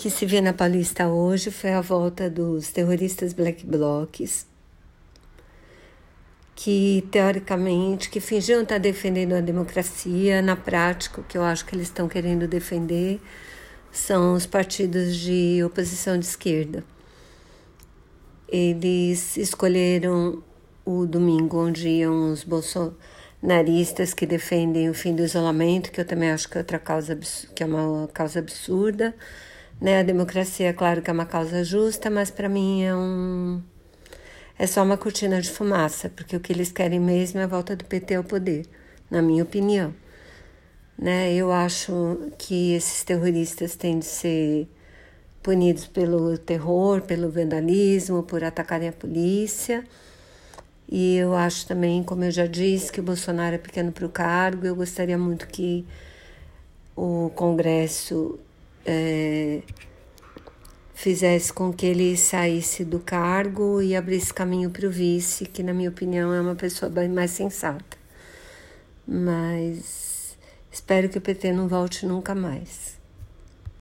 que se vê na Paulista hoje foi a volta dos terroristas black blocs, que teoricamente, que fingiam estar defendendo a democracia, na prática, o que eu acho que eles estão querendo defender são os partidos de oposição de esquerda. Eles escolheram o domingo onde iam os bolsonaristas que defendem o fim do isolamento, que eu também acho que é outra causa que é uma causa absurda. Né? A democracia, é claro que é uma causa justa, mas para mim é um é só uma cortina de fumaça, porque o que eles querem mesmo é a volta do PT ao poder, na minha opinião. Né? Eu acho que esses terroristas têm de ser punidos pelo terror, pelo vandalismo, por atacarem a polícia. E eu acho também, como eu já disse, que o Bolsonaro é pequeno para o cargo. Eu gostaria muito que o Congresso é, fizesse com que ele saísse do cargo e abrisse caminho para o vice, que, na minha opinião, é uma pessoa bem mais sensata. Mas espero que o PT não volte nunca mais.